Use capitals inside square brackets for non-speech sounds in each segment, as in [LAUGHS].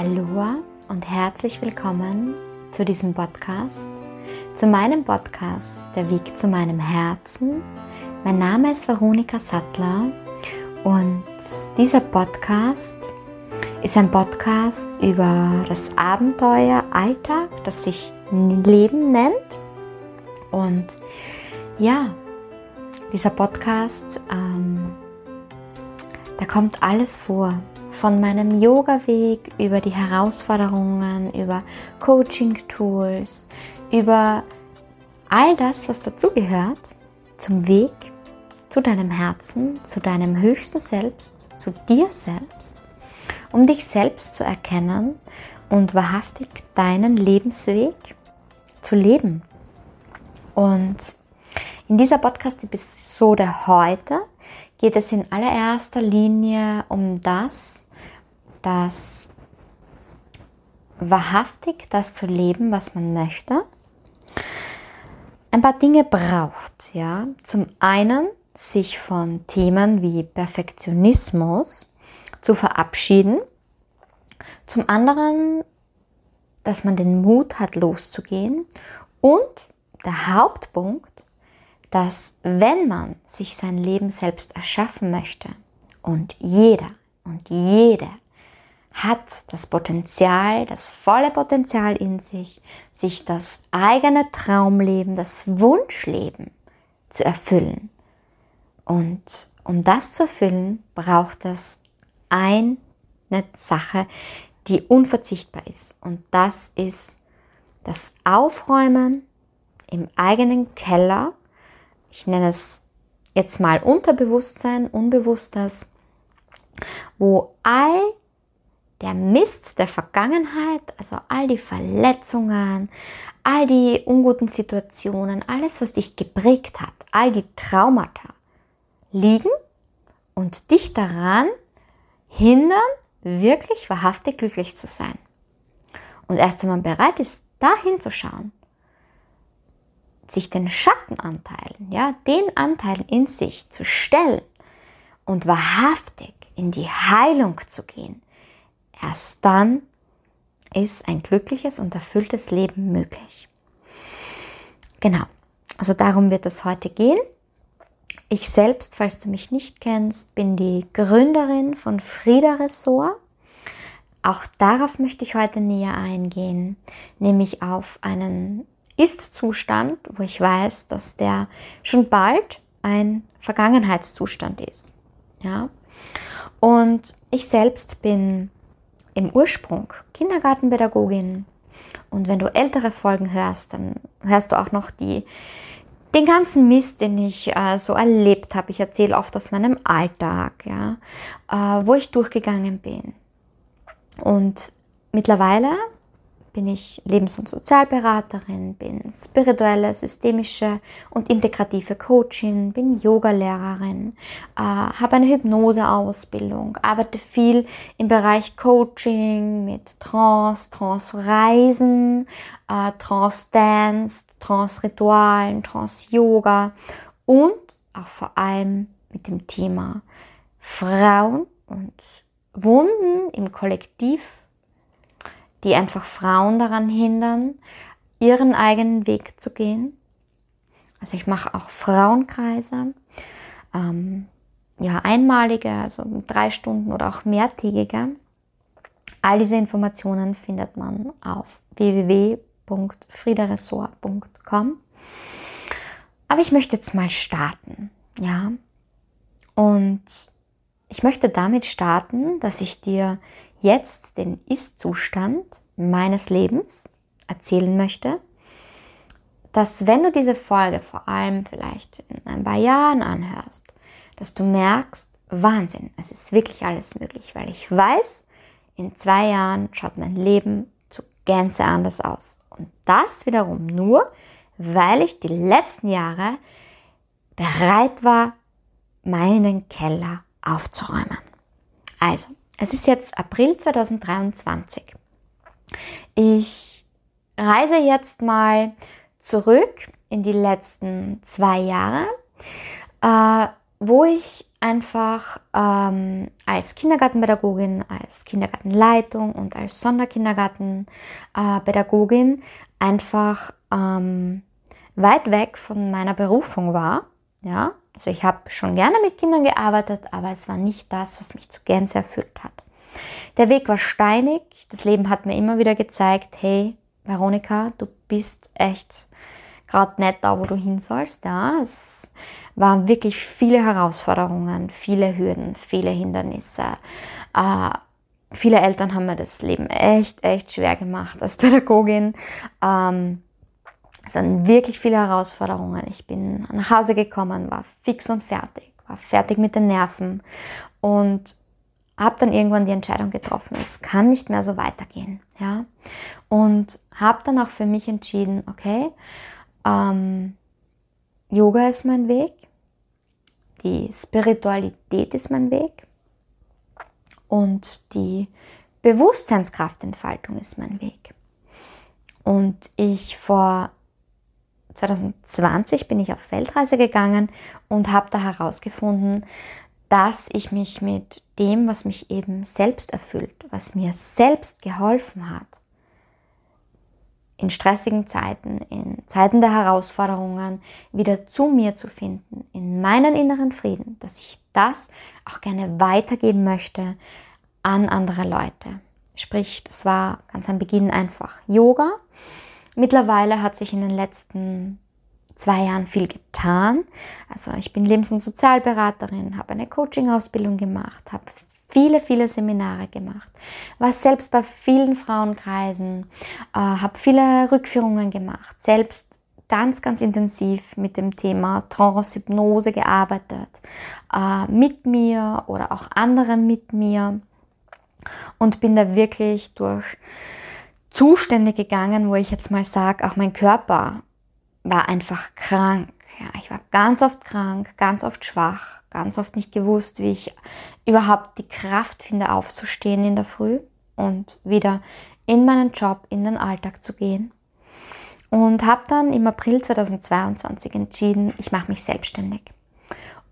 Aloha und herzlich willkommen zu diesem Podcast, zu meinem Podcast Der Weg zu meinem Herzen. Mein Name ist Veronika Sattler und dieser Podcast ist ein Podcast über das Abenteuer Alltag, das sich Leben nennt. Und ja, dieser Podcast, ähm, da kommt alles vor. Von meinem Yoga-Weg über die Herausforderungen, über Coaching-Tools, über all das, was dazugehört, zum Weg zu deinem Herzen, zu deinem höchsten Selbst, zu dir selbst, um dich selbst zu erkennen und wahrhaftig deinen Lebensweg zu leben. Und in dieser Podcast-Episode heute geht es in allererster Linie um das, dass wahrhaftig das zu leben, was man möchte, ein paar Dinge braucht. Ja, zum einen sich von Themen wie Perfektionismus zu verabschieden, zum anderen, dass man den Mut hat, loszugehen und der Hauptpunkt, dass wenn man sich sein Leben selbst erschaffen möchte und jeder und jede hat das Potenzial, das volle Potenzial in sich, sich das eigene Traumleben, das Wunschleben zu erfüllen. Und um das zu erfüllen, braucht es eine Sache, die unverzichtbar ist. Und das ist das Aufräumen im eigenen Keller. Ich nenne es jetzt mal Unterbewusstsein, Unbewusstes, wo all der Mist der Vergangenheit, also all die Verletzungen, all die unguten Situationen, alles, was dich geprägt hat, all die Traumata liegen und dich daran hindern, wirklich wahrhaftig glücklich zu sein. Und erst wenn man bereit ist, da hinzuschauen, sich den Schattenanteilen, ja, den Anteilen in sich zu stellen und wahrhaftig in die Heilung zu gehen, erst dann ist ein glückliches und erfülltes Leben möglich. Genau, also darum wird es heute gehen. Ich selbst, falls du mich nicht kennst, bin die Gründerin von Frieda Ressort. Auch darauf möchte ich heute näher eingehen, nämlich auf einen Ist-Zustand, wo ich weiß, dass der schon bald ein Vergangenheitszustand ist. Ja? Und ich selbst bin im Ursprung Kindergartenpädagogin. Und wenn du ältere Folgen hörst, dann hörst du auch noch die, den ganzen Mist, den ich äh, so erlebt habe. Ich erzähle oft aus meinem Alltag, ja, äh, wo ich durchgegangen bin. Und mittlerweile bin ich Lebens- und Sozialberaterin, bin spirituelle, systemische und integrative Coachin, bin Yogalehrerin, äh, habe eine Hypnoseausbildung, arbeite viel im Bereich Coaching mit Trance, Trance-Reisen, äh, Trance-Dance, Trance-Ritualen, Trance-Yoga und auch vor allem mit dem Thema Frauen und Wunden im Kollektiv die einfach Frauen daran hindern, ihren eigenen Weg zu gehen. Also ich mache auch Frauenkreise, ähm, ja einmalige, also drei Stunden oder auch mehrtägige. All diese Informationen findet man auf www.friederessort.com. Aber ich möchte jetzt mal starten, ja. Und ich möchte damit starten, dass ich dir jetzt den Ist-Zustand meines Lebens erzählen möchte, dass wenn du diese Folge vor allem vielleicht in ein paar Jahren anhörst, dass du merkst, Wahnsinn, es ist wirklich alles möglich, weil ich weiß, in zwei Jahren schaut mein Leben zu Gänze anders aus. Und das wiederum nur, weil ich die letzten Jahre bereit war, meinen Keller aufzuräumen. Also, es ist jetzt April 2023. Ich reise jetzt mal zurück in die letzten zwei Jahre, äh, wo ich einfach ähm, als Kindergartenpädagogin, als Kindergartenleitung und als Sonderkindergartenpädagogin einfach ähm, weit weg von meiner Berufung war. Ja, also ich habe schon gerne mit Kindern gearbeitet, aber es war nicht das, was mich zu Gänze erfüllt hat. Der Weg war steinig. Das Leben hat mir immer wieder gezeigt, hey, Veronika, du bist echt gerade nicht da, wo du hin sollst. Ja, es waren wirklich viele Herausforderungen, viele Hürden, viele Hindernisse. Äh, viele Eltern haben mir das Leben echt, echt schwer gemacht als Pädagogin. Ähm, waren wirklich viele Herausforderungen. Ich bin nach Hause gekommen, war fix und fertig, war fertig mit den Nerven und habe dann irgendwann die Entscheidung getroffen, es kann nicht mehr so weitergehen. Ja? Und habe dann auch für mich entschieden, okay, ähm, Yoga ist mein Weg, die Spiritualität ist mein Weg und die Bewusstseinskraftentfaltung ist mein Weg. Und ich vor 2020 bin ich auf Weltreise gegangen und habe da herausgefunden, dass ich mich mit dem, was mich eben selbst erfüllt, was mir selbst geholfen hat, in stressigen Zeiten, in Zeiten der Herausforderungen wieder zu mir zu finden, in meinen inneren Frieden, dass ich das auch gerne weitergeben möchte an andere Leute. Sprich, das war ganz am Beginn einfach Yoga. Mittlerweile hat sich in den letzten zwei Jahren viel getan. Also ich bin Lebens- und Sozialberaterin, habe eine Coaching-Ausbildung gemacht, habe viele, viele Seminare gemacht, war selbst bei vielen Frauenkreisen, äh, habe viele Rückführungen gemacht, selbst ganz, ganz intensiv mit dem Thema Trance-Hypnose gearbeitet, äh, mit mir oder auch andere mit mir und bin da wirklich durch Zustände gegangen, wo ich jetzt mal sage, auch mein Körper war einfach krank. Ja, ich war ganz oft krank, ganz oft schwach, ganz oft nicht gewusst, wie ich überhaupt die Kraft finde, aufzustehen in der Früh und wieder in meinen Job, in den Alltag zu gehen. Und habe dann im April 2022 entschieden, ich mache mich selbstständig.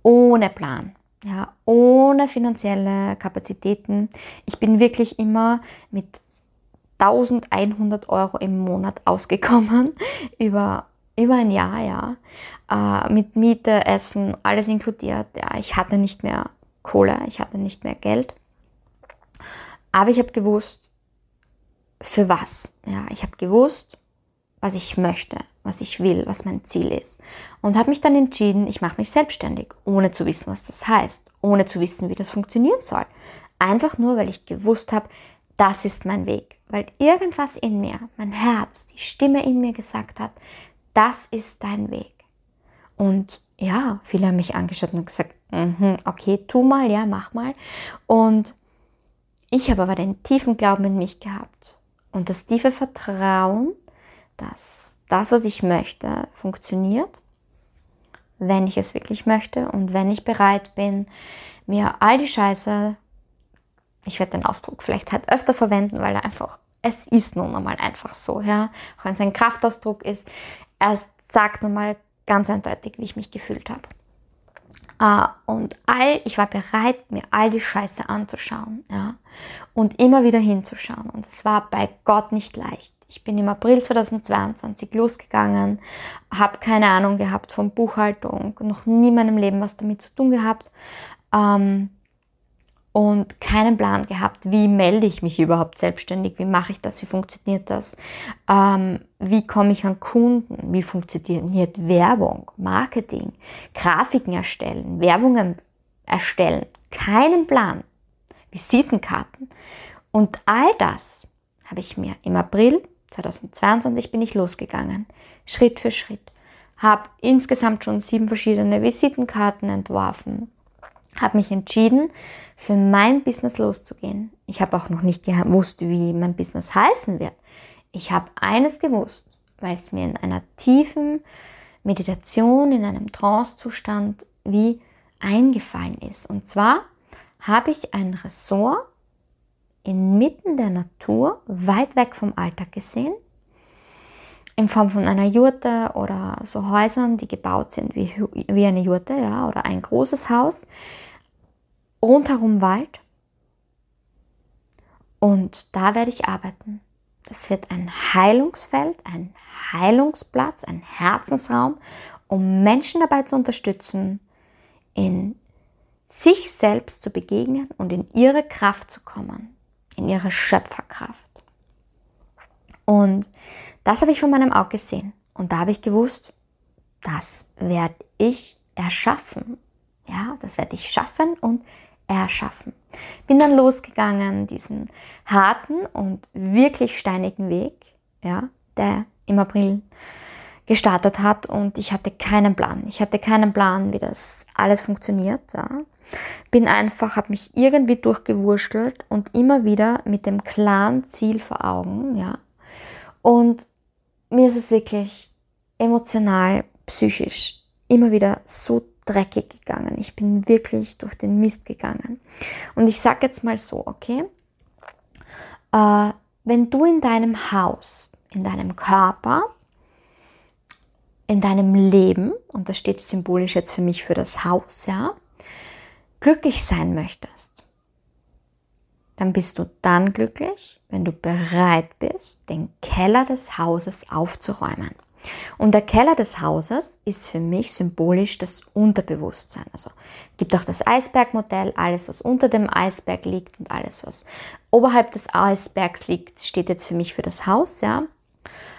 Ohne Plan, ja, ohne finanzielle Kapazitäten. Ich bin wirklich immer mit 1100 Euro im Monat ausgekommen [LAUGHS] über über ein Jahr, ja, äh, mit Miete, Essen, alles inkludiert. Ja, ich hatte nicht mehr Kohle, ich hatte nicht mehr Geld. Aber ich habe gewusst, für was. Ja, ich habe gewusst, was ich möchte, was ich will, was mein Ziel ist. Und habe mich dann entschieden, ich mache mich selbstständig, ohne zu wissen, was das heißt, ohne zu wissen, wie das funktionieren soll. Einfach nur, weil ich gewusst habe, das ist mein Weg. Weil irgendwas in mir, mein Herz, die Stimme in mir gesagt hat, das ist dein Weg. Und ja, viele haben mich angeschaut und gesagt, mm okay, tu mal, ja, mach mal. Und ich habe aber den tiefen Glauben in mich gehabt und das tiefe Vertrauen, dass das, was ich möchte, funktioniert, wenn ich es wirklich möchte und wenn ich bereit bin, mir all die Scheiße, ich werde den Ausdruck vielleicht halt öfter verwenden, weil er einfach, es ist nun einmal einfach so, ja, auch wenn es ein Kraftausdruck ist, er sagt nochmal ganz eindeutig, wie ich mich gefühlt habe. Uh, und all, ich war bereit, mir all die Scheiße anzuschauen, ja, und immer wieder hinzuschauen. Und es war bei Gott nicht leicht. Ich bin im April 2022 losgegangen, habe keine Ahnung gehabt von Buchhaltung, noch nie in meinem Leben was damit zu tun gehabt. Ähm, und keinen Plan gehabt, wie melde ich mich überhaupt selbstständig, wie mache ich das, wie funktioniert das, ähm, wie komme ich an Kunden, wie funktioniert Werbung, Marketing, Grafiken erstellen, Werbungen erstellen, keinen Plan, Visitenkarten. Und all das habe ich mir im April 2022 bin ich losgegangen, Schritt für Schritt, habe insgesamt schon sieben verschiedene Visitenkarten entworfen, habe mich entschieden, für mein Business loszugehen. Ich habe auch noch nicht gewusst, wie mein Business heißen wird. Ich habe eines gewusst, weil es mir in einer tiefen Meditation, in einem Trance-Zustand wie eingefallen ist. Und zwar habe ich ein Ressort inmitten der Natur, weit weg vom Alltag gesehen, in Form von einer Jurte oder so Häusern, die gebaut sind wie, wie eine Jurte, ja, oder ein großes Haus rundherum Wald. Und da werde ich arbeiten. Das wird ein Heilungsfeld, ein Heilungsplatz, ein Herzensraum, um Menschen dabei zu unterstützen, in sich selbst zu begegnen und in ihre Kraft zu kommen, in ihre Schöpferkraft. Und das habe ich von meinem Auge gesehen. Und da habe ich gewusst, das werde ich erschaffen. Ja, das werde ich schaffen und erschaffen. Bin dann losgegangen, diesen harten und wirklich steinigen Weg, ja, der im April gestartet hat und ich hatte keinen Plan. Ich hatte keinen Plan, wie das alles funktioniert. Ja. Bin einfach, habe mich irgendwie durchgewurschtelt und immer wieder mit dem klaren Ziel vor Augen, ja. Und mir ist es wirklich emotional, psychisch immer wieder so dreckig gegangen. Ich bin wirklich durch den Mist gegangen. Und ich sage jetzt mal so, okay? Äh, wenn du in deinem Haus, in deinem Körper, in deinem Leben, und das steht symbolisch jetzt für mich für das Haus, ja, glücklich sein möchtest, dann bist du dann glücklich, wenn du bereit bist, den Keller des Hauses aufzuräumen. Und der Keller des Hauses ist für mich symbolisch das Unterbewusstsein. Also gibt auch das Eisbergmodell, alles was unter dem Eisberg liegt und alles was oberhalb des Eisbergs liegt, steht jetzt für mich für das Haus, ja,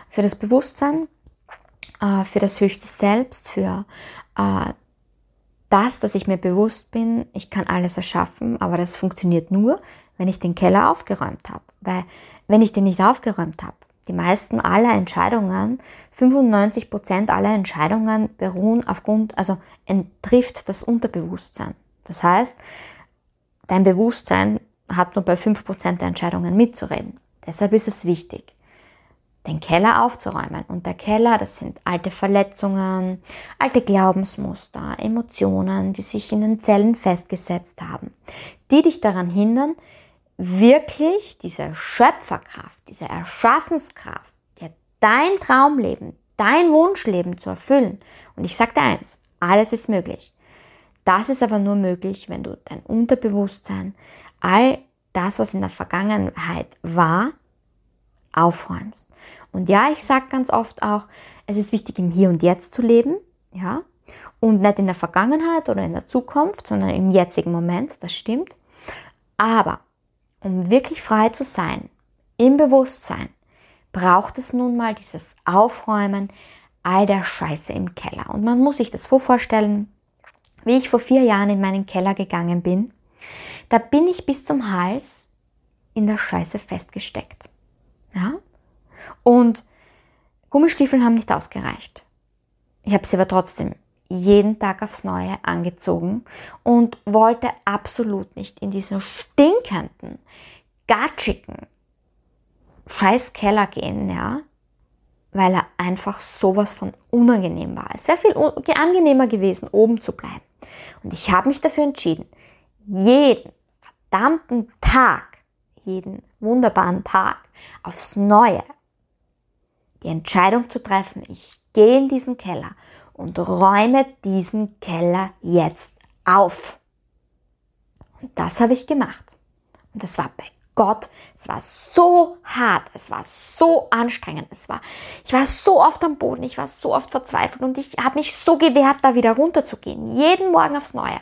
für das Bewusstsein, äh, für das höchste Selbst, für äh, das, dass ich mir bewusst bin, ich kann alles erschaffen, aber das funktioniert nur, wenn ich den Keller aufgeräumt habe. Weil wenn ich den nicht aufgeräumt habe, die meisten aller Entscheidungen, 95 Prozent aller Entscheidungen beruhen aufgrund, also trifft das Unterbewusstsein. Das heißt, dein Bewusstsein hat nur bei 5 Prozent der Entscheidungen mitzureden. Deshalb ist es wichtig, den Keller aufzuräumen. Und der Keller, das sind alte Verletzungen, alte Glaubensmuster, Emotionen, die sich in den Zellen festgesetzt haben, die dich daran hindern, wirklich diese Schöpferkraft, diese Erschaffenskraft, dir dein Traumleben, dein Wunschleben zu erfüllen. Und ich sage dir eins, alles ist möglich. Das ist aber nur möglich, wenn du dein Unterbewusstsein, all das, was in der Vergangenheit war, aufräumst. Und ja, ich sage ganz oft auch, es ist wichtig, im Hier und Jetzt zu leben, ja, und nicht in der Vergangenheit oder in der Zukunft, sondern im jetzigen Moment, das stimmt. Aber um wirklich frei zu sein, im Bewusstsein, braucht es nun mal dieses Aufräumen all der Scheiße im Keller. Und man muss sich das so vorstellen, wie ich vor vier Jahren in meinen Keller gegangen bin. Da bin ich bis zum Hals in der Scheiße festgesteckt. Ja? Und Gummistiefeln haben nicht ausgereicht. Ich habe sie aber trotzdem jeden Tag aufs Neue angezogen und wollte absolut nicht in diesen stinkenden, gatschigen Scheißkeller gehen, ja, weil er einfach sowas von unangenehm war. Es wäre viel angenehmer gewesen, oben zu bleiben. Und ich habe mich dafür entschieden, jeden verdammten Tag, jeden wunderbaren Tag aufs Neue die Entscheidung zu treffen, ich gehe in diesen Keller und räume diesen Keller jetzt auf. Und das habe ich gemacht. Und das war bei Gott, es war so hart, es war so anstrengend, es war, ich war so oft am Boden, ich war so oft verzweifelt. Und ich habe mich so gewehrt, da wieder runterzugehen, jeden Morgen aufs Neue.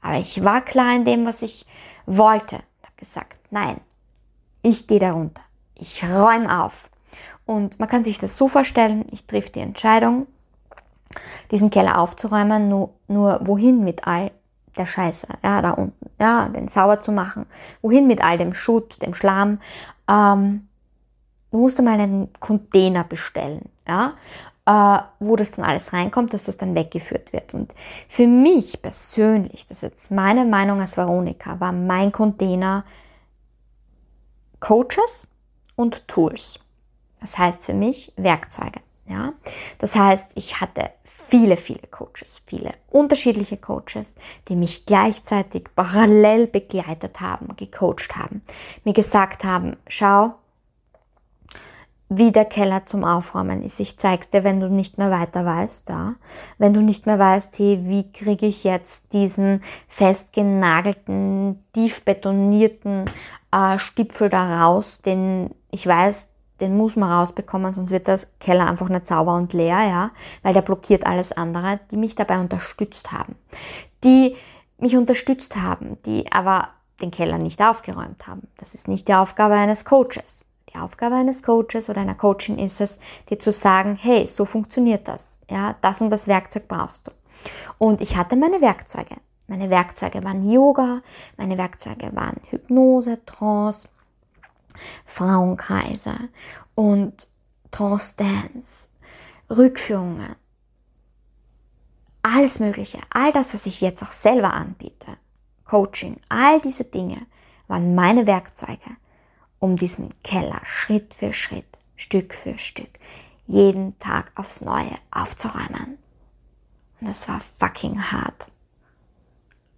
Aber ich war klar in dem, was ich wollte. Und habe gesagt, nein, ich gehe da runter, ich räume auf. Und man kann sich das so vorstellen, ich treffe die Entscheidung, diesen Keller aufzuräumen, nur, nur wohin mit all der Scheiße, ja, da unten, ja, den sauber zu machen, wohin mit all dem Schutt, dem Schlamm, ähm, du musst mal einen Container bestellen, ja, äh, wo das dann alles reinkommt, dass das dann weggeführt wird. Und für mich persönlich, das ist jetzt meine Meinung als Veronika, war mein Container Coaches und Tools. Das heißt für mich Werkzeuge. Ja? Das heißt, ich hatte viele, viele Coaches, viele unterschiedliche Coaches, die mich gleichzeitig parallel begleitet haben, gecoacht haben, mir gesagt haben, schau, wie der Keller zum Aufräumen ist. Ich zeig's dir, wenn du nicht mehr weiter weißt, ja. Wenn du nicht mehr weißt, hey, wie kriege ich jetzt diesen festgenagelten, tief betonierten äh, Stipfel da raus, den ich weiß, den muss man rausbekommen, sonst wird der Keller einfach nicht sauber und leer, ja, weil der blockiert alles andere, die mich dabei unterstützt haben. Die mich unterstützt haben, die aber den Keller nicht aufgeräumt haben. Das ist nicht die Aufgabe eines Coaches. Die Aufgabe eines Coaches oder einer Coachin ist es, dir zu sagen, hey, so funktioniert das. Ja, das und das Werkzeug brauchst du. Und ich hatte meine Werkzeuge. Meine Werkzeuge waren Yoga, meine Werkzeuge waren Hypnose, Trance, Frauenkreise und Trance Dance, Rückführungen, alles Mögliche, all das, was ich jetzt auch selber anbiete, Coaching, all diese Dinge waren meine Werkzeuge, um diesen Keller Schritt für Schritt, Stück für Stück, jeden Tag aufs Neue aufzuräumen. Und es war fucking hart.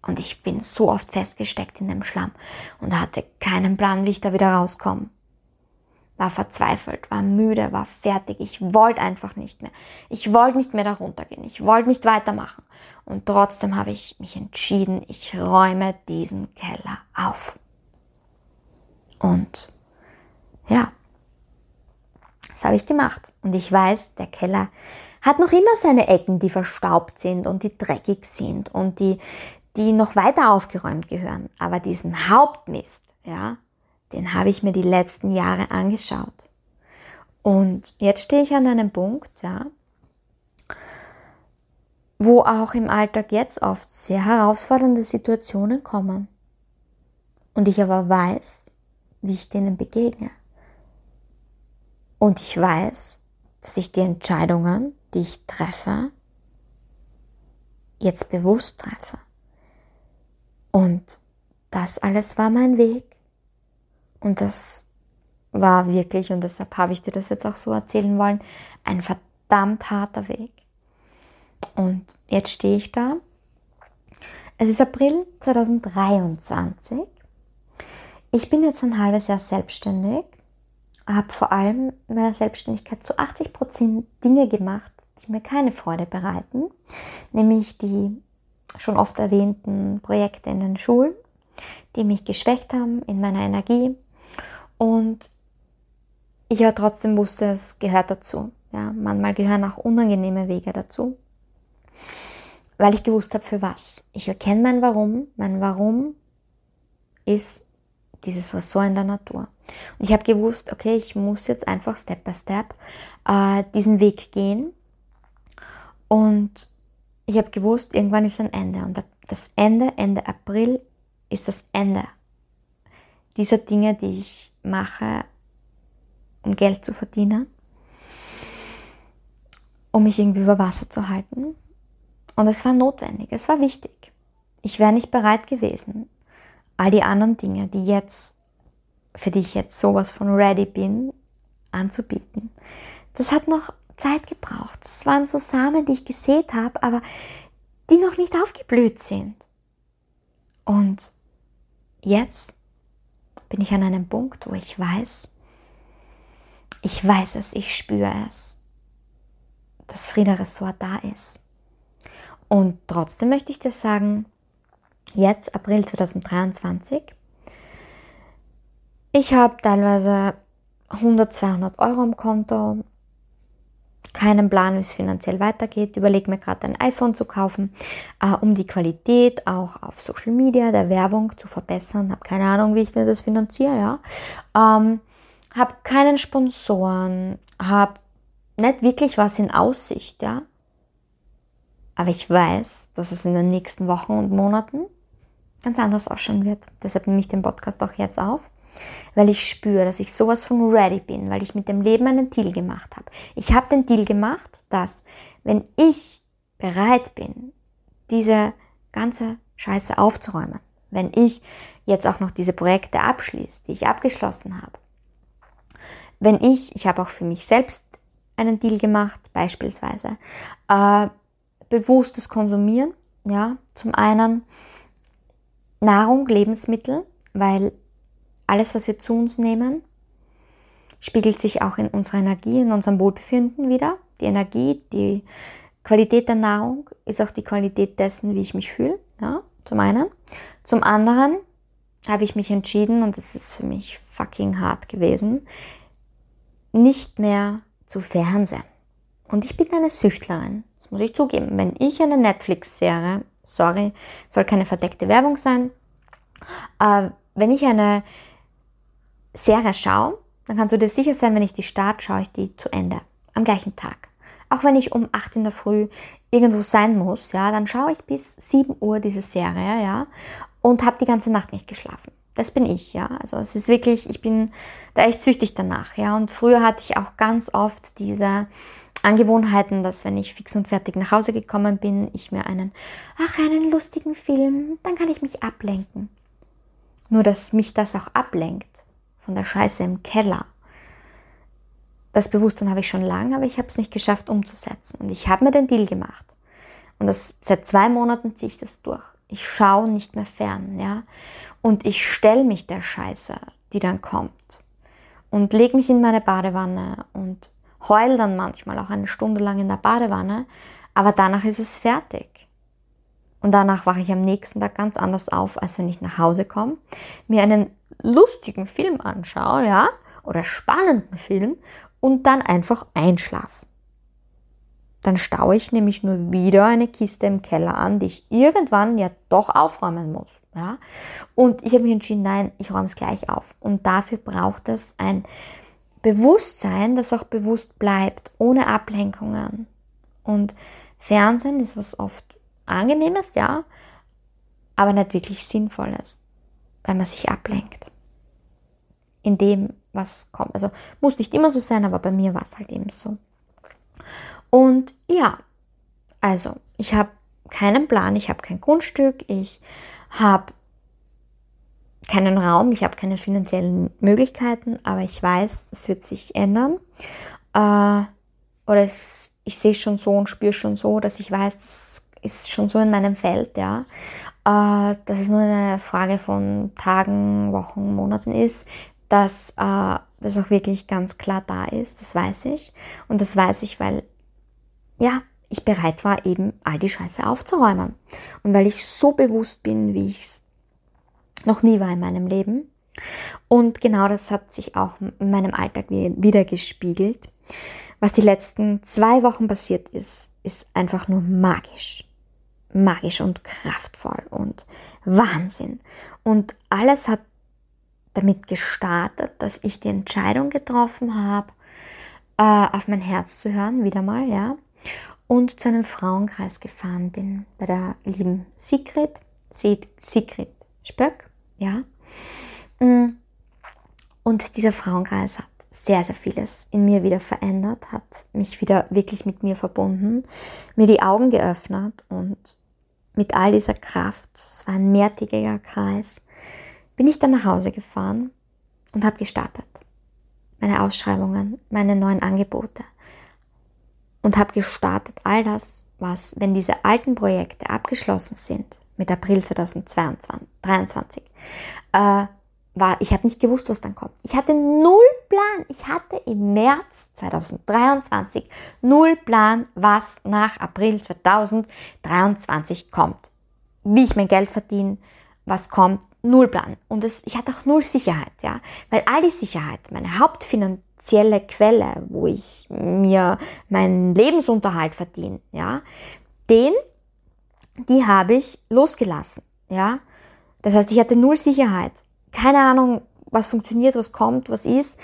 Und ich bin so oft festgesteckt in dem Schlamm und hatte keinen Plan, wie ich da wieder rauskomme. War verzweifelt, war müde, war fertig. Ich wollte einfach nicht mehr. Ich wollte nicht mehr da runtergehen. Ich wollte nicht weitermachen. Und trotzdem habe ich mich entschieden, ich räume diesen Keller auf. Und ja, das habe ich gemacht. Und ich weiß, der Keller hat noch immer seine Ecken, die verstaubt sind und die dreckig sind und die, die noch weiter aufgeräumt gehören. Aber diesen Hauptmist, ja, den habe ich mir die letzten Jahre angeschaut. Und jetzt stehe ich an einem Punkt, ja, wo auch im Alltag jetzt oft sehr herausfordernde Situationen kommen. Und ich aber weiß, wie ich denen begegne. Und ich weiß, dass ich die Entscheidungen, die ich treffe, jetzt bewusst treffe. Und das alles war mein Weg. Und das war wirklich, und deshalb habe ich dir das jetzt auch so erzählen wollen, ein verdammt harter Weg. Und jetzt stehe ich da. Es ist April 2023 ich bin jetzt ein halbes Jahr selbstständig, habe vor allem in meiner Selbstständigkeit zu 80 Prozent Dinge gemacht, die mir keine Freude bereiten, nämlich die schon oft erwähnten Projekte in den Schulen, die mich geschwächt haben in meiner Energie und ich aber trotzdem wusste, es gehört dazu. Ja, manchmal gehören auch unangenehme Wege dazu, weil ich gewusst habe, für was. Ich erkenne mein Warum. Mein Warum ist dieses Ressort in der Natur. Und ich habe gewusst, okay, ich muss jetzt einfach Step by Step äh, diesen Weg gehen. Und ich habe gewusst, irgendwann ist ein Ende. Und das Ende, Ende April, ist das Ende dieser Dinge, die ich mache, um Geld zu verdienen, um mich irgendwie über Wasser zu halten. Und es war notwendig, es war wichtig. Ich wäre nicht bereit gewesen, all die anderen Dinge, die jetzt, für die ich jetzt sowas von ready bin, anzubieten. Das hat noch Zeit gebraucht. Das waren so Samen, die ich gesät habe, aber die noch nicht aufgeblüht sind. Und jetzt bin ich an einem Punkt, wo ich weiß, ich weiß es, ich spüre es, dass Frieda Ressort da ist. Und trotzdem möchte ich dir sagen, jetzt April 2023. Ich habe teilweise 100, 200 Euro im Konto, keinen Plan, wie es finanziell weitergeht. Überlege mir gerade ein iPhone zu kaufen, äh, um die Qualität auch auf Social Media der Werbung zu verbessern. Habe keine Ahnung, wie ich denn das finanziere. Ja, ähm, habe keinen Sponsoren, habe nicht wirklich was in Aussicht. Ja, aber ich weiß, dass es in den nächsten Wochen und Monaten ganz anders ausschauen wird. Deshalb nehme ich den Podcast auch jetzt auf, weil ich spüre, dass ich sowas von ready bin, weil ich mit dem Leben einen Deal gemacht habe. Ich habe den Deal gemacht, dass wenn ich bereit bin, diese ganze Scheiße aufzuräumen, wenn ich jetzt auch noch diese Projekte abschließe, die ich abgeschlossen habe, wenn ich, ich habe auch für mich selbst einen Deal gemacht, beispielsweise, äh, bewusstes Konsumieren, ja, zum einen, Nahrung, Lebensmittel, weil alles, was wir zu uns nehmen, spiegelt sich auch in unserer Energie, in unserem Wohlbefinden wieder. Die Energie, die Qualität der Nahrung ist auch die Qualität dessen, wie ich mich fühle, ja, zum einen. Zum anderen habe ich mich entschieden, und das ist für mich fucking hart gewesen, nicht mehr zu fernsehen. Und ich bin eine Süchtlerin, das muss ich zugeben. Wenn ich eine Netflix-Serie, sorry, soll keine verdeckte Werbung sein, äh, wenn ich eine Serie schaue, dann kannst du dir sicher sein, wenn ich die starte, schaue ich die zu Ende. Am gleichen Tag. Auch wenn ich um 8 in der Früh irgendwo sein muss, ja, dann schaue ich bis 7 Uhr diese Serie, ja, und habe die ganze Nacht nicht geschlafen. Das bin ich, ja. Also es ist wirklich, ich bin da echt süchtig danach, ja. Und früher hatte ich auch ganz oft diese Angewohnheiten, dass wenn ich fix und fertig nach Hause gekommen bin, ich mir einen, ach, einen lustigen Film, dann kann ich mich ablenken. Nur, dass mich das auch ablenkt von der Scheiße im Keller. Das Bewusstsein habe ich schon lange, aber ich habe es nicht geschafft umzusetzen. Und ich habe mir den Deal gemacht. Und das, seit zwei Monaten ziehe ich das durch. Ich schaue nicht mehr fern, ja. Und ich stelle mich der Scheiße, die dann kommt. Und lege mich in meine Badewanne und heul dann manchmal auch eine Stunde lang in der Badewanne. Aber danach ist es fertig. Und danach wache ich am nächsten Tag ganz anders auf, als wenn ich nach Hause komme, mir einen lustigen Film anschaue, ja, oder spannenden Film und dann einfach einschlafe. Dann staue ich nämlich nur wieder eine Kiste im Keller an, die ich irgendwann ja doch aufräumen muss. Ja? Und ich habe mich entschieden, nein, ich räume es gleich auf. Und dafür braucht es ein Bewusstsein, das auch bewusst bleibt, ohne Ablenkungen. Und Fernsehen ist was oft Angenehmes, ja, aber nicht wirklich Sinnvolles, weil man sich ablenkt. In dem, was kommt. Also muss nicht immer so sein, aber bei mir war es halt eben so. Und ja, also ich habe keinen Plan, ich habe kein Grundstück, ich habe keinen Raum, ich habe keine finanziellen Möglichkeiten, aber ich weiß, es wird sich ändern. Äh, oder es, ich sehe schon so und spüre schon so, dass ich weiß, das ist schon so in meinem Feld, ja. Äh, dass es nur eine Frage von Tagen, Wochen, Monaten ist, dass äh, das auch wirklich ganz klar da ist. Das weiß ich. Und das weiß ich, weil, ja, ich bereit war, eben all die Scheiße aufzuräumen. Und weil ich so bewusst bin, wie ich es noch nie war in meinem Leben. Und genau das hat sich auch in meinem Alltag wieder gespiegelt. Was die letzten zwei Wochen passiert ist, ist einfach nur magisch magisch und kraftvoll und Wahnsinn. Und alles hat damit gestartet, dass ich die Entscheidung getroffen habe, äh, auf mein Herz zu hören, wieder mal, ja, und zu einem Frauenkreis gefahren bin, bei der lieben Sigrid, Sigrid Spöck, ja. Mm. Und dieser Frauenkreis hat sehr, sehr vieles in mir wieder verändert, hat mich wieder wirklich mit mir verbunden, mir die Augen geöffnet und mit all dieser Kraft, es war ein mehrtägiger Kreis, bin ich dann nach Hause gefahren und habe gestartet. Meine Ausschreibungen, meine neuen Angebote. Und habe gestartet all das, was, wenn diese alten Projekte abgeschlossen sind, mit April 2023, äh, war, ich habe nicht gewusst, was dann kommt. Ich hatte null Plan. Ich hatte im März 2023 null Plan, was nach April 2023 kommt. Wie ich mein Geld verdiene, was kommt, null Plan. Und es, ich hatte auch null Sicherheit, ja. Weil all die Sicherheit, meine hauptfinanzielle Quelle, wo ich mir meinen Lebensunterhalt verdiene, ja, den, die habe ich losgelassen, ja. Das heißt, ich hatte null Sicherheit keine Ahnung, was funktioniert, was kommt, was ist.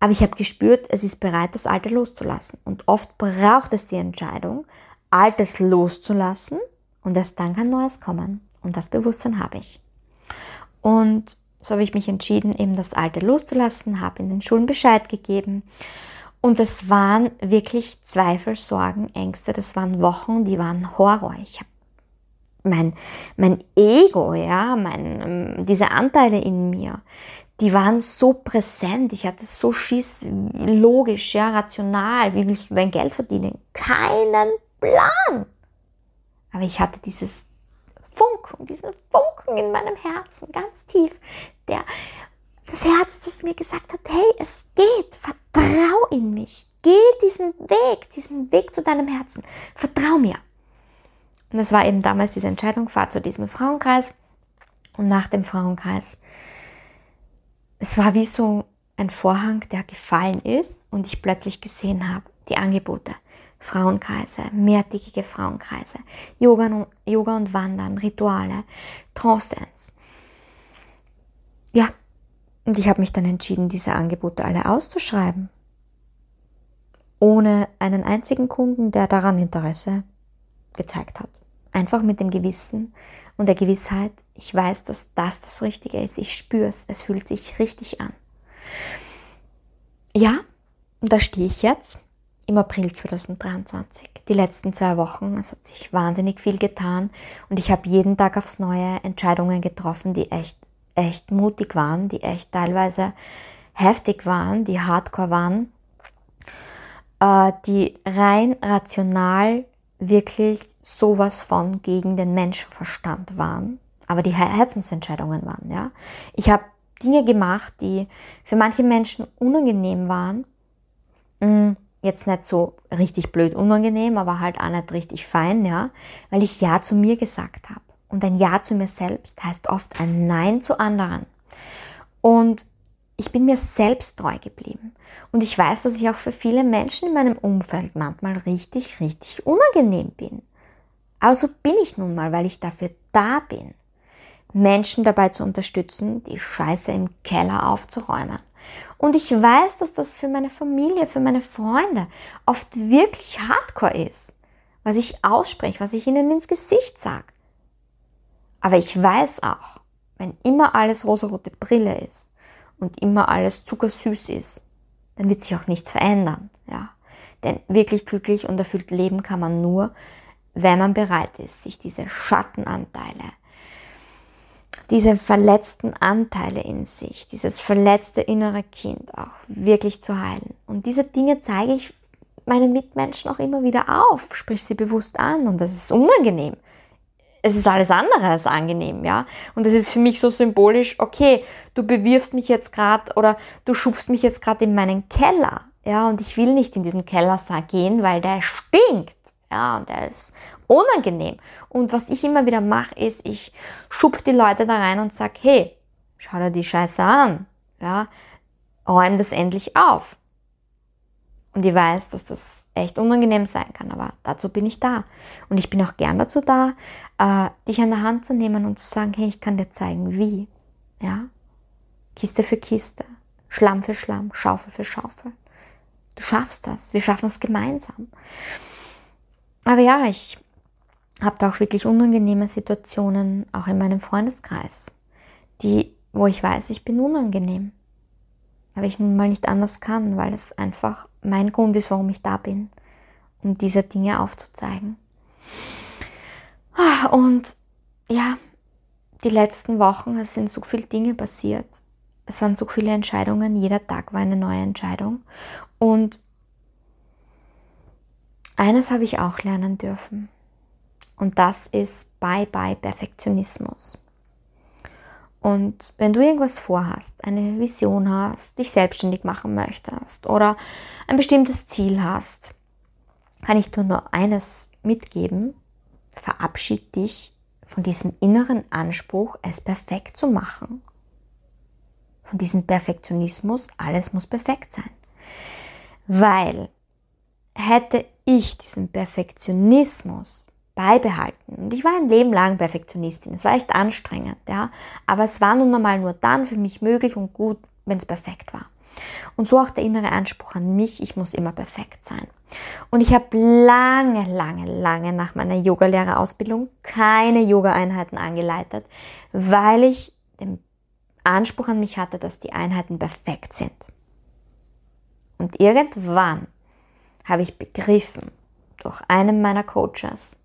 Aber ich habe gespürt, es ist bereit, das Alte loszulassen. Und oft braucht es die Entscheidung, Altes loszulassen und erst dann kann Neues kommen. Und das Bewusstsein habe ich. Und so habe ich mich entschieden, eben das Alte loszulassen, habe in den Schulen Bescheid gegeben. Und es waren wirklich Zweifel, Sorgen, Ängste. Das waren Wochen, die waren Horror. Ich habe mein, mein Ego, ja, mein, ähm, diese Anteile in mir, die waren so präsent. Ich hatte so Schiss, logisch, ja, rational. Wie willst du dein Geld verdienen? Keinen Plan. Aber ich hatte dieses Funken, diesen Funken in meinem Herzen, ganz tief, der das Herz, das mir gesagt hat, hey, es geht, vertrau in mich, geh diesen Weg, diesen Weg zu deinem Herzen, vertrau mir. Und das war eben damals diese Entscheidung, fahr zu diesem Frauenkreis. Und nach dem Frauenkreis, es war wie so ein Vorhang, der gefallen ist und ich plötzlich gesehen habe, die Angebote. Frauenkreise, mehrtägige Frauenkreise, Yoga und, Yoga und Wandern, Rituale, Trance-Dance. Ja, und ich habe mich dann entschieden, diese Angebote alle auszuschreiben. Ohne einen einzigen Kunden, der daran Interesse gezeigt hat. Einfach mit dem Gewissen und der Gewissheit, ich weiß, dass das das Richtige ist. Ich spüre es. Es fühlt sich richtig an. Ja, da stehe ich jetzt im April 2023. Die letzten zwei Wochen, es hat sich wahnsinnig viel getan und ich habe jeden Tag aufs Neue Entscheidungen getroffen, die echt, echt mutig waren, die echt teilweise heftig waren, die hardcore waren, äh, die rein rational wirklich sowas von gegen den Menschenverstand waren, aber die Herzensentscheidungen waren, ja. Ich habe Dinge gemacht, die für manche Menschen unangenehm waren. Mm, jetzt nicht so richtig blöd unangenehm, aber halt auch nicht richtig fein, ja, weil ich Ja zu mir gesagt habe. Und ein Ja zu mir selbst heißt oft ein Nein zu anderen. Und ich bin mir selbst treu geblieben. Und ich weiß, dass ich auch für viele Menschen in meinem Umfeld manchmal richtig, richtig unangenehm bin. Aber so bin ich nun mal, weil ich dafür da bin. Menschen dabei zu unterstützen, die Scheiße im Keller aufzuräumen. Und ich weiß, dass das für meine Familie, für meine Freunde oft wirklich hardcore ist, was ich ausspreche, was ich ihnen ins Gesicht sage. Aber ich weiß auch, wenn immer alles rosarote Brille ist und immer alles zuckersüß ist, dann wird sich auch nichts verändern, ja. Denn wirklich glücklich und erfüllt leben kann man nur, wenn man bereit ist, sich diese Schattenanteile, diese verletzten Anteile in sich, dieses verletzte innere Kind auch wirklich zu heilen. Und diese Dinge zeige ich meinen Mitmenschen auch immer wieder auf, sprich sie bewusst an und das ist unangenehm. Es ist alles andere als angenehm, ja. Und das ist für mich so symbolisch, okay, du bewirfst mich jetzt gerade oder du schubst mich jetzt gerade in meinen Keller, ja, und ich will nicht in diesen Keller gehen, weil der stinkt. Ja, und der ist unangenehm. Und was ich immer wieder mache, ist, ich schubse die Leute da rein und sage, hey, schau dir die Scheiße an. Ja, räum das endlich auf. Und ich weiß, dass das echt unangenehm sein kann, aber dazu bin ich da. Und ich bin auch gern dazu da, äh, dich an der Hand zu nehmen und zu sagen, hey, ich kann dir zeigen, wie. Ja? Kiste für Kiste, Schlamm für Schlamm, Schaufel für Schaufel. Du schaffst das. Wir schaffen es gemeinsam. Aber ja, ich habe da auch wirklich unangenehme Situationen, auch in meinem Freundeskreis, die, wo ich weiß, ich bin unangenehm. Aber ich nun mal nicht anders kann, weil es einfach mein Grund ist, warum ich da bin, um diese Dinge aufzuzeigen. Ah, und ja, die letzten Wochen, es sind so viele Dinge passiert. Es waren so viele Entscheidungen, jeder Tag war eine neue Entscheidung. Und eines habe ich auch lernen dürfen. Und das ist Bye-bye Perfektionismus. Und wenn du irgendwas vorhast, eine Vision hast, dich selbstständig machen möchtest oder ein bestimmtes Ziel hast, kann ich dir nur eines mitgeben. Verabschied dich von diesem inneren Anspruch, es perfekt zu machen. Von diesem Perfektionismus, alles muss perfekt sein. Weil hätte ich diesen Perfektionismus beibehalten. Und ich war ein Leben lang Perfektionistin. Es war echt anstrengend, ja. Aber es war nun einmal nur dann für mich möglich und gut, wenn es perfekt war. Und so auch der innere Anspruch an mich, ich muss immer perfekt sein. Und ich habe lange, lange, lange nach meiner Yogalehrerausbildung keine Yoga-Einheiten angeleitet, weil ich den Anspruch an mich hatte, dass die Einheiten perfekt sind. Und irgendwann habe ich begriffen durch einen meiner Coaches,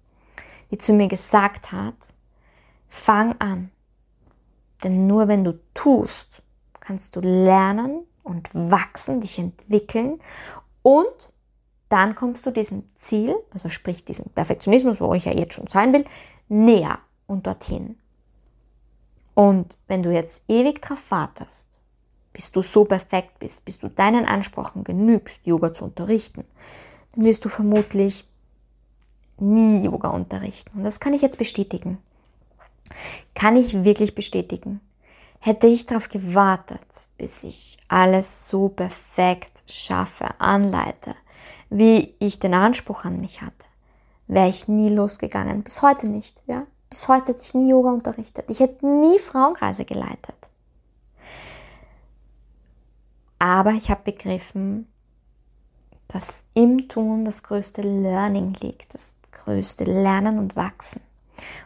die zu mir gesagt hat, fang an. Denn nur wenn du tust, kannst du lernen und wachsen, dich entwickeln und dann kommst du diesem Ziel, also sprich diesem Perfektionismus, wo ich ja jetzt schon sein will, näher und dorthin. Und wenn du jetzt ewig drauf wartest, bis du so perfekt bist, bis du deinen Ansprüchen genügst, Yoga zu unterrichten, dann wirst du vermutlich nie Yoga unterrichten. Und das kann ich jetzt bestätigen. Kann ich wirklich bestätigen. Hätte ich darauf gewartet, bis ich alles so perfekt schaffe, anleite, wie ich den Anspruch an mich hatte, wäre ich nie losgegangen. Bis heute nicht, ja. Bis heute hätte ich nie Yoga unterrichtet. Ich hätte nie Frauenkreise geleitet. Aber ich habe begriffen, dass im Tun das größte Learning liegt, das größte Lernen und Wachsen.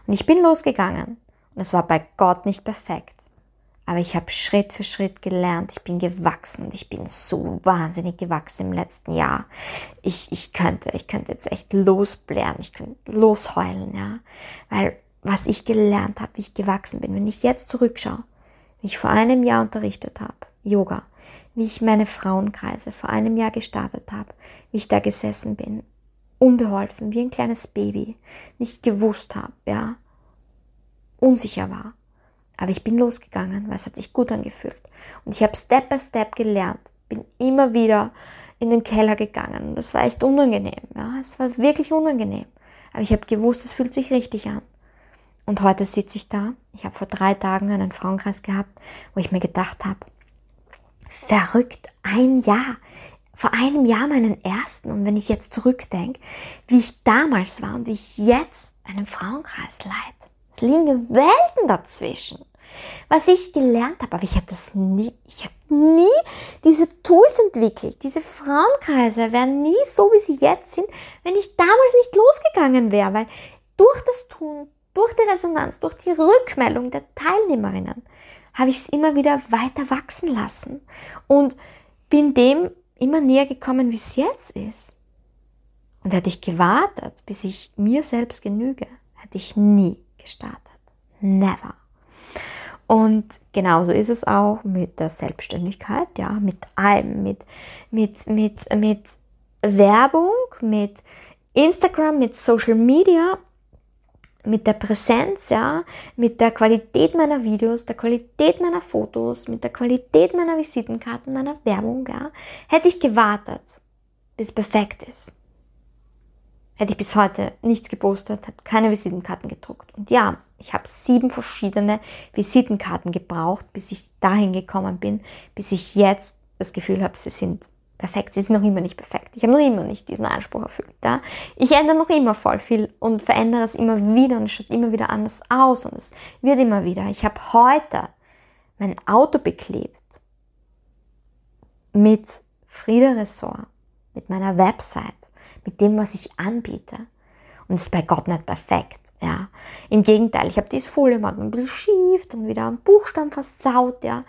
Und ich bin losgegangen. Und es war bei Gott nicht perfekt. Aber ich habe Schritt für Schritt gelernt. Ich bin gewachsen und ich bin so wahnsinnig gewachsen im letzten Jahr. Ich, ich könnte, ich könnte jetzt echt losblären, ich könnte losheulen, ja. Weil was ich gelernt habe, wie ich gewachsen bin, wenn ich jetzt zurückschaue, wie ich vor einem Jahr unterrichtet habe, Yoga, wie ich meine Frauenkreise vor einem Jahr gestartet habe, wie ich da gesessen bin, unbeholfen, wie ein kleines Baby, nicht gewusst habe, ja, unsicher war. Aber ich bin losgegangen, weil es hat sich gut angefühlt. Und ich habe Step by Step gelernt, bin immer wieder in den Keller gegangen. Das war echt unangenehm, ja, es war wirklich unangenehm. Aber ich habe gewusst, es fühlt sich richtig an. Und heute sitze ich da. Ich habe vor drei Tagen einen Frauenkreis gehabt, wo ich mir gedacht habe, verrückt, ein Jahr vor einem Jahr meinen ersten und wenn ich jetzt zurückdenke, wie ich damals war und wie ich jetzt einen Frauenkreis leite. Es liegen Welten dazwischen. Was ich gelernt habe, aber ich hätte das nie, ich habe nie diese Tools entwickelt. Diese Frauenkreise wären nie so, wie sie jetzt sind, wenn ich damals nicht losgegangen wäre, weil durch das Tun, durch die Resonanz, durch die Rückmeldung der Teilnehmerinnen habe ich es immer wieder weiter wachsen lassen und bin dem immer näher gekommen, wie es jetzt ist. Und hätte ich gewartet, bis ich mir selbst genüge, hätte ich nie gestartet. Never. Und genauso ist es auch mit der Selbstständigkeit, ja, mit allem, mit, mit, mit, mit Werbung, mit Instagram, mit Social Media mit der Präsenz, ja, mit der Qualität meiner Videos, der Qualität meiner Fotos, mit der Qualität meiner Visitenkarten, meiner Werbung, ja, hätte ich gewartet, bis perfekt ist. Hätte ich bis heute nichts gepostet, hätte keine Visitenkarten gedruckt. Und ja, ich habe sieben verschiedene Visitenkarten gebraucht, bis ich dahin gekommen bin, bis ich jetzt das Gefühl habe, sie sind perfekt. Sie ist noch immer nicht perfekt. Ich habe noch immer nicht diesen Anspruch erfüllt. Ja? Ich ändere noch immer voll viel und verändere es immer wieder und es schaut immer wieder anders aus und es wird immer wieder. Ich habe heute mein Auto beklebt mit Frieda Ressort, mit meiner Website, mit dem, was ich anbiete. Und es ist bei Gott nicht perfekt. Ja. Im Gegenteil, ich habe diese Folie mal ein bisschen schief, dann wieder einen Buchstaben versaut, ja.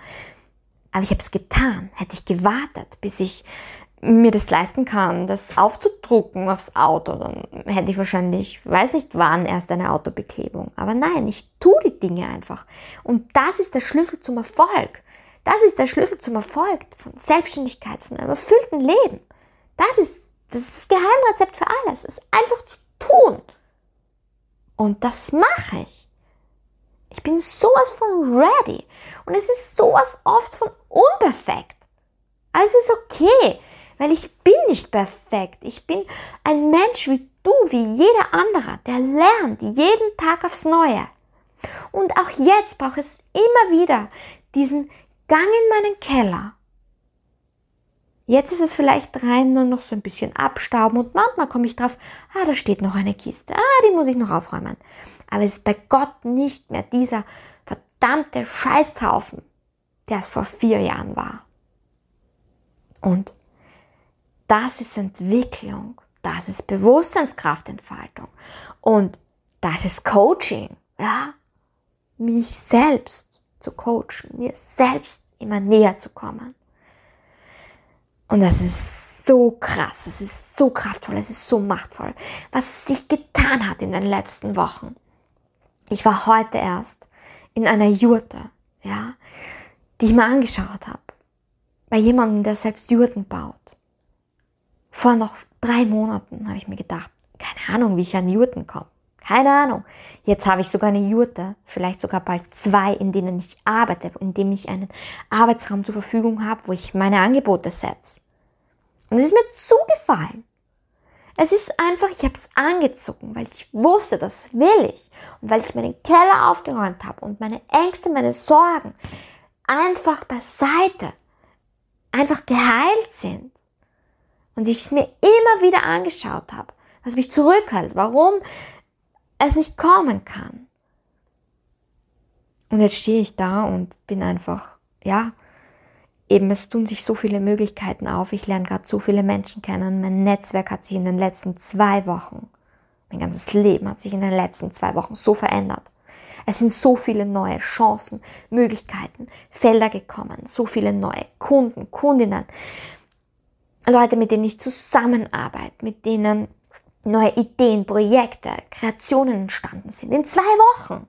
Aber ich habe es getan. Hätte ich gewartet, bis ich mir das leisten kann, das aufzudrucken aufs Auto, dann hätte ich wahrscheinlich, weiß nicht wann, erst eine Autobeklebung. Aber nein, ich tue die Dinge einfach. Und das ist der Schlüssel zum Erfolg. Das ist der Schlüssel zum Erfolg von Selbstständigkeit, von einem erfüllten Leben. Das ist das, ist das Geheimrezept für alles. Es einfach zu tun. Und das mache ich. Ich bin sowas von ready. Und es ist sowas oft von unperfekt. Es ist okay, weil ich bin nicht perfekt. Ich bin ein Mensch wie du, wie jeder andere, der lernt jeden Tag aufs Neue. Und auch jetzt brauche ich immer wieder diesen Gang in meinen Keller. Jetzt ist es vielleicht rein nur noch so ein bisschen abstauben und manchmal komme ich drauf, ah, da steht noch eine Kiste, ah, die muss ich noch aufräumen. Aber es ist bei Gott nicht mehr dieser verdammte Scheißhaufen, der es vor vier Jahren war. Und das ist Entwicklung, das ist Bewusstseinskraftentfaltung und das ist Coaching, ja, mich selbst zu coachen, mir selbst immer näher zu kommen. Und das ist so krass, es ist so kraftvoll, es ist so machtvoll, was sich getan hat in den letzten Wochen. Ich war heute erst in einer Jurte, ja, die ich mir angeschaut habe. Bei jemandem, der selbst Jurten baut. Vor noch drei Monaten habe ich mir gedacht, keine Ahnung, wie ich an Jurten komme. Keine Ahnung. Jetzt habe ich sogar eine Jurte, vielleicht sogar bald zwei, in denen ich arbeite, in dem ich einen Arbeitsraum zur Verfügung habe, wo ich meine Angebote setze. Und es ist mir zugefallen. Es ist einfach, ich habe es angezogen, weil ich wusste, das will ich. Und weil ich meinen Keller aufgeräumt habe und meine Ängste, meine Sorgen einfach beiseite, einfach geheilt sind. Und ich es mir immer wieder angeschaut habe, was mich zurückhält, warum es nicht kommen kann. Und jetzt stehe ich da und bin einfach, ja, eben es tun sich so viele Möglichkeiten auf. Ich lerne gerade so viele Menschen kennen. Mein Netzwerk hat sich in den letzten zwei Wochen, mein ganzes Leben hat sich in den letzten zwei Wochen so verändert. Es sind so viele neue Chancen, Möglichkeiten, Felder gekommen, so viele neue Kunden, Kundinnen, Leute, mit denen ich zusammenarbeite, mit denen neue Ideen, Projekte, Kreationen entstanden sind. In zwei Wochen.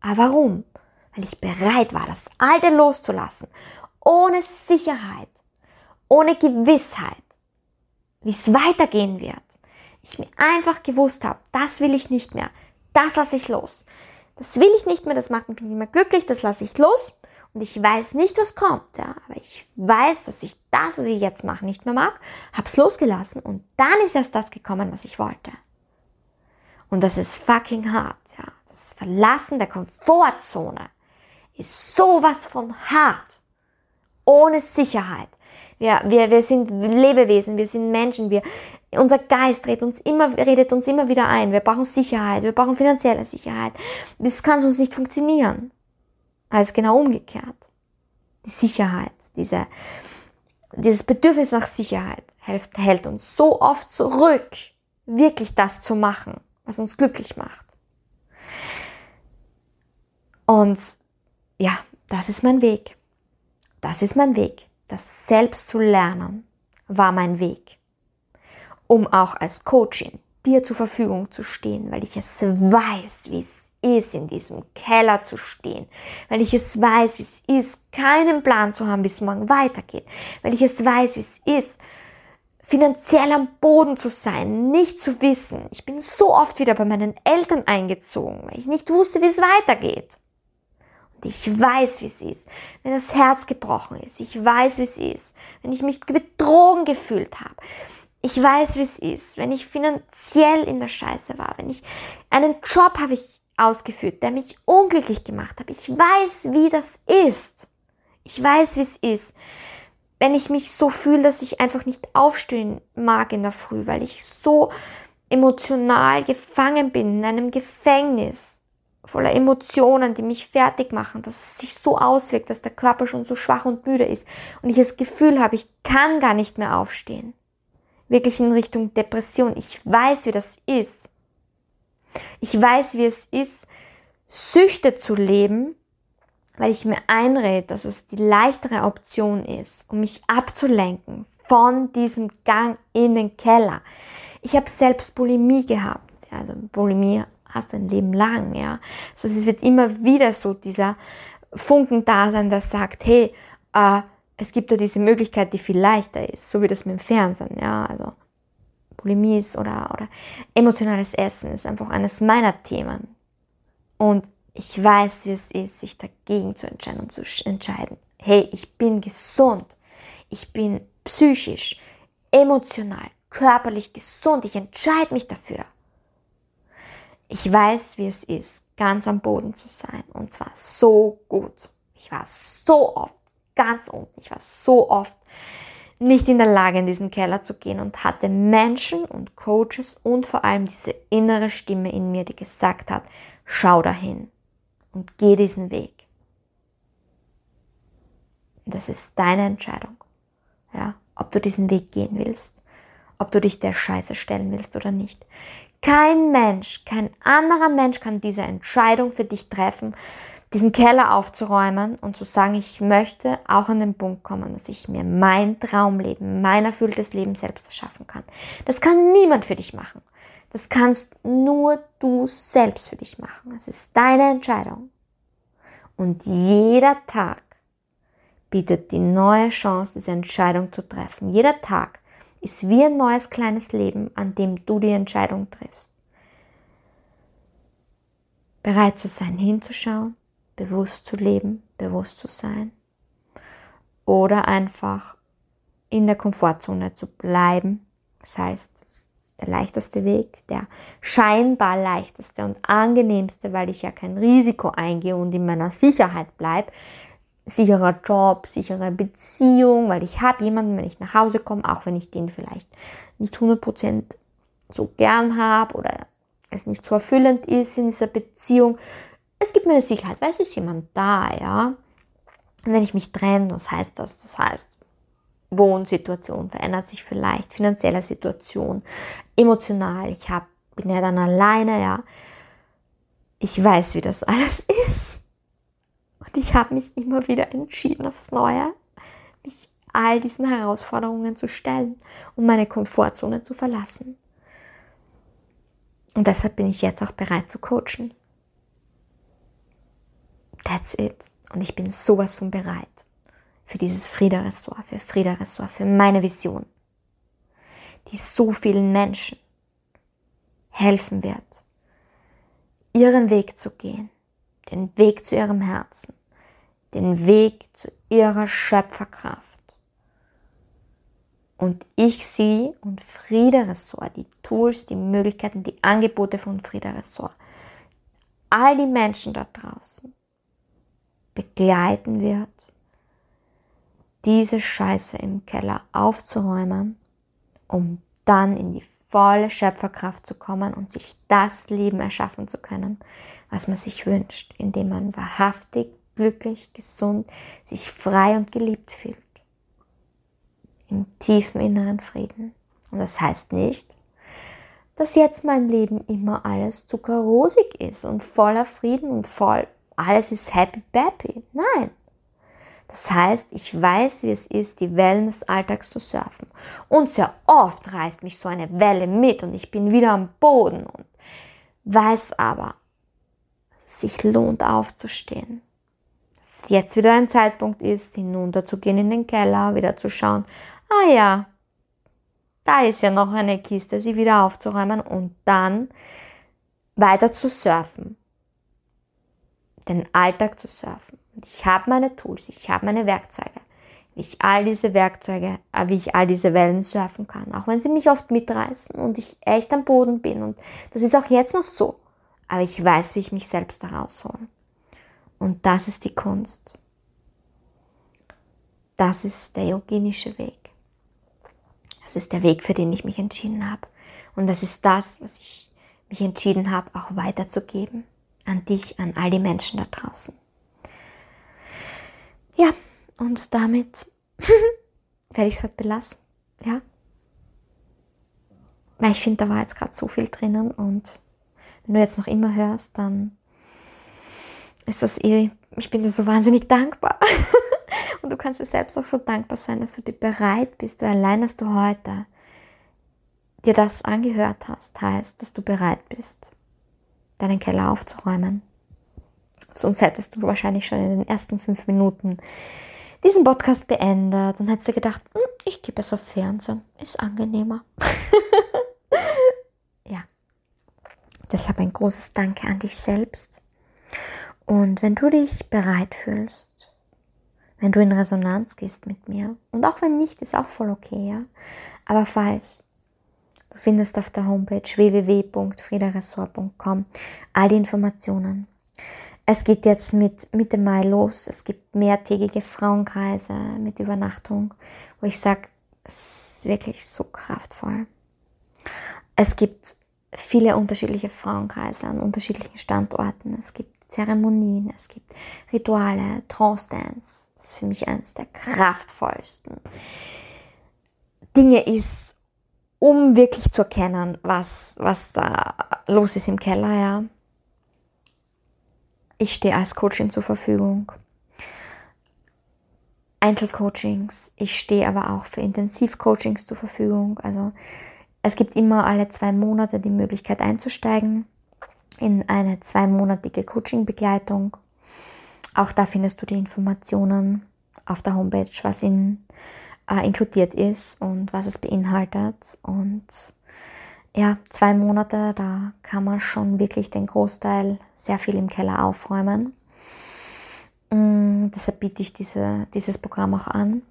Aber warum? Weil ich bereit war, das Alte loszulassen ohne Sicherheit, ohne Gewissheit, wie es weitergehen wird. Ich mir einfach gewusst habe, das will ich nicht mehr, das lasse ich los. Das will ich nicht mehr, das macht mich nicht mehr glücklich, das lasse ich los. Und ich weiß nicht, was kommt, ja, aber ich weiß, dass ich das, was ich jetzt mache, nicht mehr mag, hab's losgelassen und dann ist erst das gekommen, was ich wollte. Und das ist fucking hart, ja. Das Verlassen der Komfortzone ist sowas von hart ohne Sicherheit. Wir, wir, wir sind Lebewesen, wir sind Menschen, wir, unser Geist redet uns, immer, redet uns immer wieder ein. Wir brauchen Sicherheit, wir brauchen finanzielle Sicherheit. Das kann sonst nicht funktionieren. Also genau umgekehrt. Die Sicherheit, diese, dieses Bedürfnis nach Sicherheit hält, hält uns so oft zurück, wirklich das zu machen, was uns glücklich macht. Und ja, das ist mein Weg. Das ist mein Weg. Das selbst zu lernen war mein Weg. Um auch als Coachin dir zur Verfügung zu stehen, weil ich es weiß, wie es ist, in diesem Keller zu stehen, weil ich es weiß, wie es ist, keinen Plan zu haben, wie es morgen weitergeht, weil ich es weiß, wie es ist, finanziell am Boden zu sein, nicht zu wissen. Ich bin so oft wieder bei meinen Eltern eingezogen, weil ich nicht wusste, wie es weitergeht. Und ich weiß, wie es ist, wenn das Herz gebrochen ist. Ich weiß, wie es ist, wenn ich mich betrogen gefühlt habe. Ich weiß, wie es ist, wenn ich finanziell in der Scheiße war, wenn ich einen Job habe ich ausgeführt, der mich unglücklich gemacht hat. Ich weiß, wie das ist. Ich weiß, wie es ist, wenn ich mich so fühle, dass ich einfach nicht aufstehen mag in der Früh, weil ich so emotional gefangen bin in einem Gefängnis voller Emotionen, die mich fertig machen, dass es sich so auswirkt, dass der Körper schon so schwach und müde ist und ich das Gefühl habe, ich kann gar nicht mehr aufstehen. Wirklich in Richtung Depression. Ich weiß, wie das ist. Ich weiß, wie es ist, Süchte zu leben, weil ich mir einrede, dass es die leichtere Option ist, um mich abzulenken von diesem Gang in den Keller. Ich habe selbst Bulimie gehabt. Also Bulimie hast du ein Leben lang, ja. So, es wird immer wieder so dieser Funken da sein, der sagt, hey, äh, es gibt da diese Möglichkeit, die viel leichter ist, so wie das mit dem Fernsehen, ja, also Bulimie ist oder, oder emotionales Essen ist einfach eines meiner Themen. Und ich weiß, wie es ist, sich dagegen zu entscheiden und zu entscheiden. Hey, ich bin gesund. Ich bin psychisch, emotional, körperlich gesund. Ich entscheide mich dafür. Ich weiß, wie es ist, ganz am Boden zu sein. Und zwar so gut. Ich war so oft ganz unten. Ich war so oft nicht in der Lage, in diesen Keller zu gehen und hatte Menschen und Coaches und vor allem diese innere Stimme in mir, die gesagt hat, schau dahin und geh diesen Weg. Das ist deine Entscheidung. Ja, ob du diesen Weg gehen willst, ob du dich der Scheiße stellen willst oder nicht. Kein Mensch, kein anderer Mensch kann diese Entscheidung für dich treffen, diesen Keller aufzuräumen und zu sagen, ich möchte auch an den Punkt kommen, dass ich mir mein Traumleben, mein erfülltes Leben selbst erschaffen kann. Das kann niemand für dich machen. Das kannst nur du selbst für dich machen. Es ist deine Entscheidung. Und jeder Tag bietet die neue Chance, diese Entscheidung zu treffen. Jeder Tag ist wie ein neues kleines Leben, an dem du die Entscheidung triffst. bereit zu sein, hinzuschauen, bewusst zu leben, bewusst zu sein. Oder einfach in der Komfortzone zu bleiben. Das heißt, der leichteste Weg, der scheinbar leichteste und angenehmste, weil ich ja kein Risiko eingehe und in meiner Sicherheit bleibe. Sicherer Job, sichere Beziehung, weil ich habe jemanden, wenn ich nach Hause komme, auch wenn ich den vielleicht nicht 100% so gern habe oder es nicht so erfüllend ist in dieser Beziehung. Es gibt mir eine Sicherheit, weil es ist jemand da, ja. Und wenn ich mich trenne, was heißt das? Das heißt, Wohnsituation verändert sich vielleicht, finanzielle Situation, emotional, ich hab, bin ja dann alleine, ja. Ich weiß, wie das alles [LAUGHS] ist. Und ich habe mich immer wieder entschieden aufs Neue, mich all diesen Herausforderungen zu stellen und meine Komfortzone zu verlassen. Und deshalb bin ich jetzt auch bereit zu coachen. That's it. Und ich bin sowas von bereit für dieses Frieda-Ressort, für Frieda-Ressort, für meine Vision, die so vielen Menschen helfen wird, ihren Weg zu gehen, den Weg zu ihrem Herzen, den Weg zu ihrer Schöpferkraft. Und ich sie und Frieda Ressort, die Tools, die Möglichkeiten, die Angebote von Frieda Ressort, all die Menschen da draußen begleiten wird, diese Scheiße im Keller aufzuräumen, um dann in die volle Schöpferkraft zu kommen und sich das Leben erschaffen zu können, was man sich wünscht, indem man wahrhaftig, glücklich, gesund, sich frei und geliebt fühlt. Im tiefen inneren Frieden. Und das heißt nicht, dass jetzt mein Leben immer alles zuckerrosig ist und voller Frieden und voll alles ist happy bappy. Nein, das heißt, ich weiß, wie es ist, die Wellen des Alltags zu surfen. Und sehr oft reißt mich so eine Welle mit und ich bin wieder am Boden und weiß aber, dass es sich lohnt aufzustehen. Dass jetzt wieder ein Zeitpunkt ist, hinunterzugehen in den Keller, wieder zu schauen, ah ja, da ist ja noch eine Kiste, sie wieder aufzuräumen und dann weiter zu surfen. Den Alltag zu surfen. Und ich habe meine Tools, ich habe meine Werkzeuge, wie ich all diese Werkzeuge, äh, wie ich all diese Wellen surfen kann, auch wenn sie mich oft mitreißen und ich echt am Boden bin. Und das ist auch jetzt noch so. Aber ich weiß, wie ich mich selbst da raushole. Und das ist die Kunst. Das ist der yoginische Weg. Das ist der Weg, für den ich mich entschieden habe. Und das ist das, was ich mich entschieden habe, auch weiterzugeben. An dich, an all die Menschen da draußen. Ja, und damit [LAUGHS] werde ich es heute belassen. Ja. Weil ich finde, da war jetzt gerade so viel drinnen und wenn du jetzt noch immer hörst, dann ist das eh, ich bin dir so wahnsinnig dankbar. [LAUGHS] und du kannst dir selbst auch so dankbar sein, dass du dir bereit bist, weil allein, dass du heute dir das angehört hast, heißt, dass du bereit bist, deinen Keller aufzuräumen, Sonst hättest du wahrscheinlich schon in den ersten fünf Minuten diesen Podcast beendet und hättest dir gedacht, hm, ich gehe besser Fernsehen, ist angenehmer. [LAUGHS] ja. Deshalb ein großes Danke an dich selbst. Und wenn du dich bereit fühlst, wenn du in Resonanz gehst mit mir, und auch wenn nicht, ist auch voll okay, ja. Aber falls, du findest auf der Homepage www.friederessort.com all die Informationen. Es geht jetzt mit Mitte Mai los. Es gibt mehrtägige Frauenkreise mit Übernachtung, wo ich sage, es ist wirklich so kraftvoll. Es gibt viele unterschiedliche Frauenkreise an unterschiedlichen Standorten. Es gibt Zeremonien, es gibt Rituale, Trance-Dance. Das ist für mich eines der kraftvollsten Dinge ist, um wirklich zu erkennen, was, was da los ist im Keller, ja. Ich stehe als Coachin zur Verfügung. Einzelcoachings. Ich stehe aber auch für Intensivcoachings zur Verfügung. Also es gibt immer alle zwei Monate die Möglichkeit einzusteigen in eine zweimonatige Coaching-Begleitung. Auch da findest du die Informationen auf der Homepage, was in, äh, inkludiert ist und was es beinhaltet. Und ja, zwei Monate, da kann man schon wirklich den Großteil sehr viel im Keller aufräumen. Mm, deshalb biete ich diese, dieses Programm auch an.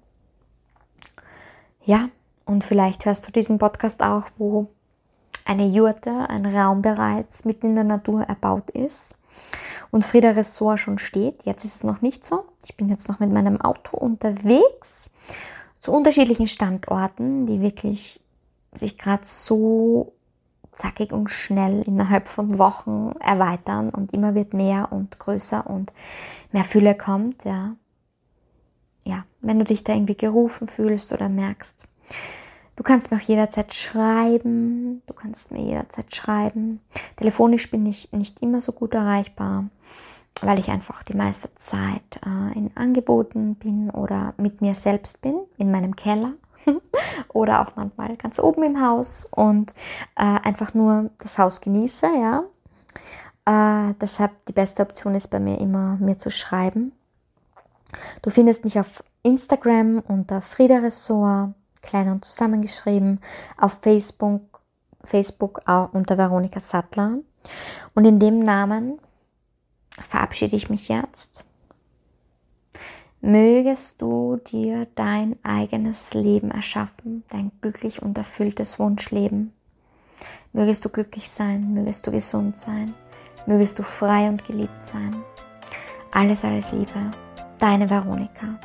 Ja, und vielleicht hörst du diesen Podcast auch, wo eine Jurte, ein Raum bereits mitten in der Natur erbaut ist und Frieda Ressort schon steht. Jetzt ist es noch nicht so. Ich bin jetzt noch mit meinem Auto unterwegs zu unterschiedlichen Standorten, die wirklich sich gerade so zackig und schnell innerhalb von Wochen erweitern und immer wird mehr und größer und mehr Fülle kommt, ja. Ja, wenn du dich da irgendwie gerufen fühlst oder merkst, du kannst mir auch jederzeit schreiben, du kannst mir jederzeit schreiben. Telefonisch bin ich nicht immer so gut erreichbar, weil ich einfach die meiste Zeit äh, in Angeboten bin oder mit mir selbst bin, in meinem Keller [LAUGHS] oder auch manchmal ganz oben im Haus und äh, einfach nur das Haus genieße, ja. Äh, deshalb die beste Option ist bei mir immer, mir zu schreiben. Du findest mich auf Instagram unter Frieda Ressort, klein und zusammengeschrieben, auf Facebook, Facebook auch unter Veronika Sattler. Und in dem Namen verabschiede ich mich jetzt mögest du dir dein eigenes Leben erschaffen, dein glücklich und erfülltes Wunschleben. Mögest du glücklich sein, mögest du gesund sein, mögest du frei und geliebt sein. Alles, alles Liebe, deine Veronika.